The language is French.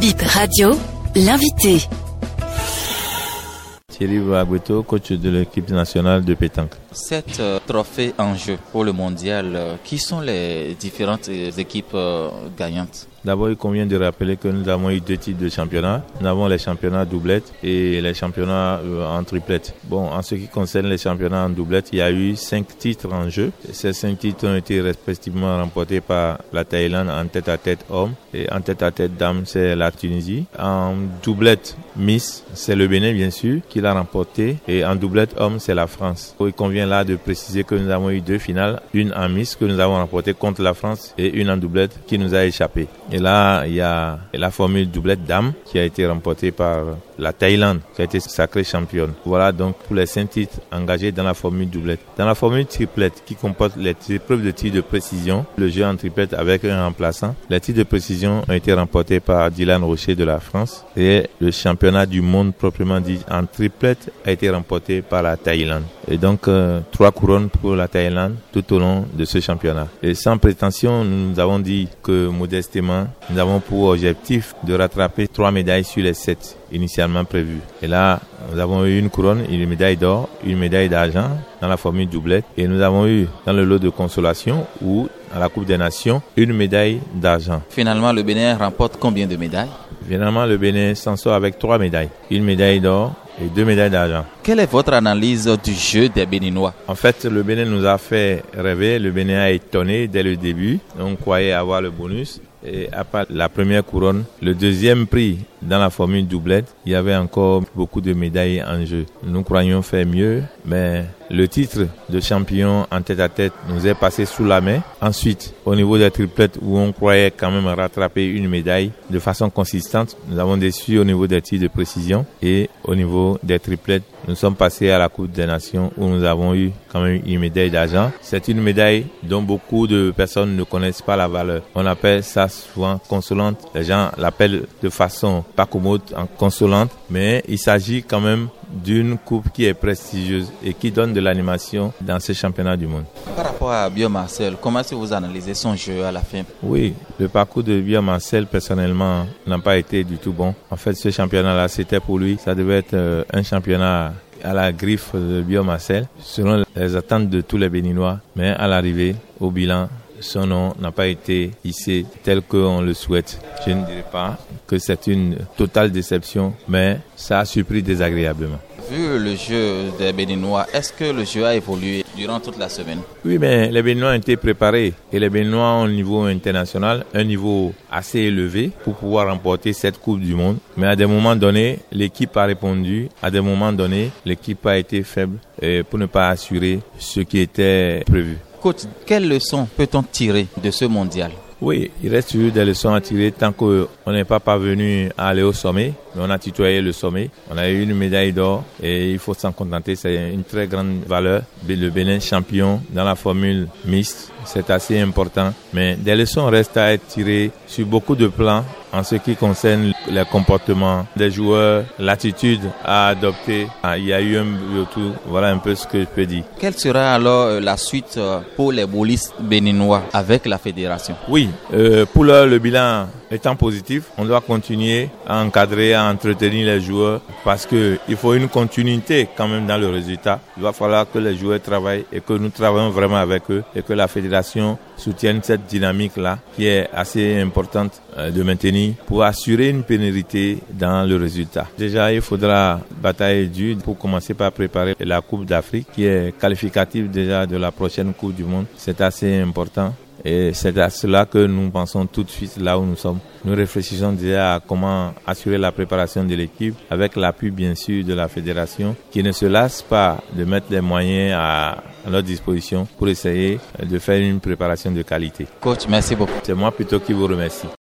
Bip Radio, l'invité. Thierry Bagbeto, coach de l'équipe nationale de pétanque. Sept euh, trophées en jeu pour le mondial. euh, qui sont les différentes euh, équipes gagnantes? D'abord, il convient de rappeler que nous avons eu deux types de championnats. Nous avons les championnats doublette et les championnats en triplette. Bon, en ce qui concerne les championnats en doublette, il y a eu cinq titres en jeu. Ces cinq titres ont été respectivement remportés par la Thaïlande en tête à tête homme et en tête à tête dame, c'est la Tunisie. En doublette Miss, c'est le Bénin bien sûr qui l'a remporté et en doublette homme, c'est la France. Il convient là de préciser que nous avons eu deux finales, une en Miss que nous avons remportée contre la France et une en doublette qui nous a échappé. Et là, il y a la formule doublette dame qui a été remportée par la Thaïlande, qui a été sacrée championne. Voilà donc pour les cinq titres engagés dans la formule doublette. Dans la formule triplette, qui comporte les épreuves de tir de précision, le jeu en triplette avec un remplaçant, les tirs de précision ont été remportés par Dylan Rocher de la France et le championnat du monde proprement dit en triplette a été remporté par la Thaïlande. Et donc, euh, trois couronnes pour la Thaïlande tout au long de ce championnat. Et sans prétention, nous avons dit que modestement, nous avons pour objectif de rattraper trois médailles sur les sept initialement prévues. Et là, nous avons eu une couronne, une médaille d'or, une médaille d'argent dans la formule doublette. Et nous avons eu dans le lot de consolation ou à la Coupe des Nations une médaille d'argent. Finalement, le Bénin remporte combien de médailles? Finalement, le Bénin s'en sort avec trois médailles. Une médaille d'or et deux médailles d'argent. Quelle est votre analyse du jeu des Béninois? En fait, le Bénin nous a fait rêver. Le Bénin a étonné dès le début. On croyait avoir le bonus. Et à la première couronne, le deuxième prix dans la formule doublette, il y avait encore beaucoup de médailles en jeu. Nous croyions faire mieux, mais le titre de champion en tête à tête nous est passé sous la main. Ensuite, au niveau des triplettes où on croyait quand même rattraper une médaille de façon consistante, nous avons déçu au niveau des tirs de précision et au niveau des triplettes, nous sommes passés à la Coupe des Nations où nous avons eu quand même une médaille d'argent. C'est une médaille dont beaucoup de personnes ne connaissent pas la valeur. On appelle ça souvent consolante. Les gens l'appellent de façon pas commode en consolante, mais il s'agit quand même d'une coupe qui est prestigieuse et qui donne de l'animation dans ce championnat du monde. Par rapport à Bio Marcel, comment est-ce que vous analysez son jeu à la fin? Oui, le parcours de Bia Marcel, personnellement, n'a pas été du tout bon. En fait, ce championnat-là, c'était pour lui, ça devait être euh, un championnat à la griffe de Bio Marcel, selon les attentes de tous les Béninois. Mais à l'arrivée, au bilan, son nom n'a pas été hissé tel qu'on le souhaite. Je ne dirais pas que c'est une totale déception, mais ça a surpris désagréablement. Vu le jeu des Béninois, est-ce que le jeu a évolué durant toute la semaine? Oui, mais les Béninois ont été préparés et les Béninois ont un niveau international, un niveau assez élevé pour pouvoir remporter cette Coupe du Monde. Mais à des moments donnés, l'équipe a répondu. À des moments donnés, l'équipe a été faible euh, pour ne pas assurer ce qui était prévu. Coach, quelles leçons peut-on tirer de ce mondial? Oui, il reste des leçons à tirer tant qu'on n'est pas parvenu à aller au sommet. Mais on a tutoyé le sommet. On a eu une médaille d'or et il faut s'en contenter. C'est une très grande valeur. Le Bénin champion dans la formule mixte, c'est assez important. Mais des leçons restent à être tirées sur beaucoup de plans en ce qui concerne les comportements des joueurs, l'attitude à adopter. Ah, Il y a eu un tout. Voilà un peu ce que je peux dire. Quelle sera alors euh, la suite euh, pour les boulistes béninois avec la fédération? Oui, euh, pour l'heure, le bilan étant positif, on doit continuer à encadrer, à entretenir les joueurs parce que il faut une continuité quand même dans le résultat. Il va falloir que les joueurs travaillent et que nous travaillons vraiment avec eux et que la fédération soutienne cette dynamique-là qui est assez importante euh, de maintenir pour assurer une pénérité dans le résultat. Déjà, il faudra batailler dur pour commencer par préparer la Coupe d'Afrique qui est qualificative déjà de la prochaine Coupe du Monde. C'est assez important. Et c'est à cela que nous pensons tout de suite là où nous sommes. Nous réfléchissons déjà à comment assurer la préparation de l'équipe avec l'appui bien sûr de la fédération qui ne se lasse pas de mettre les moyens à, à notre disposition pour essayer de faire une préparation de qualité. Coach, merci beaucoup. C'est moi plutôt qui vous remercie.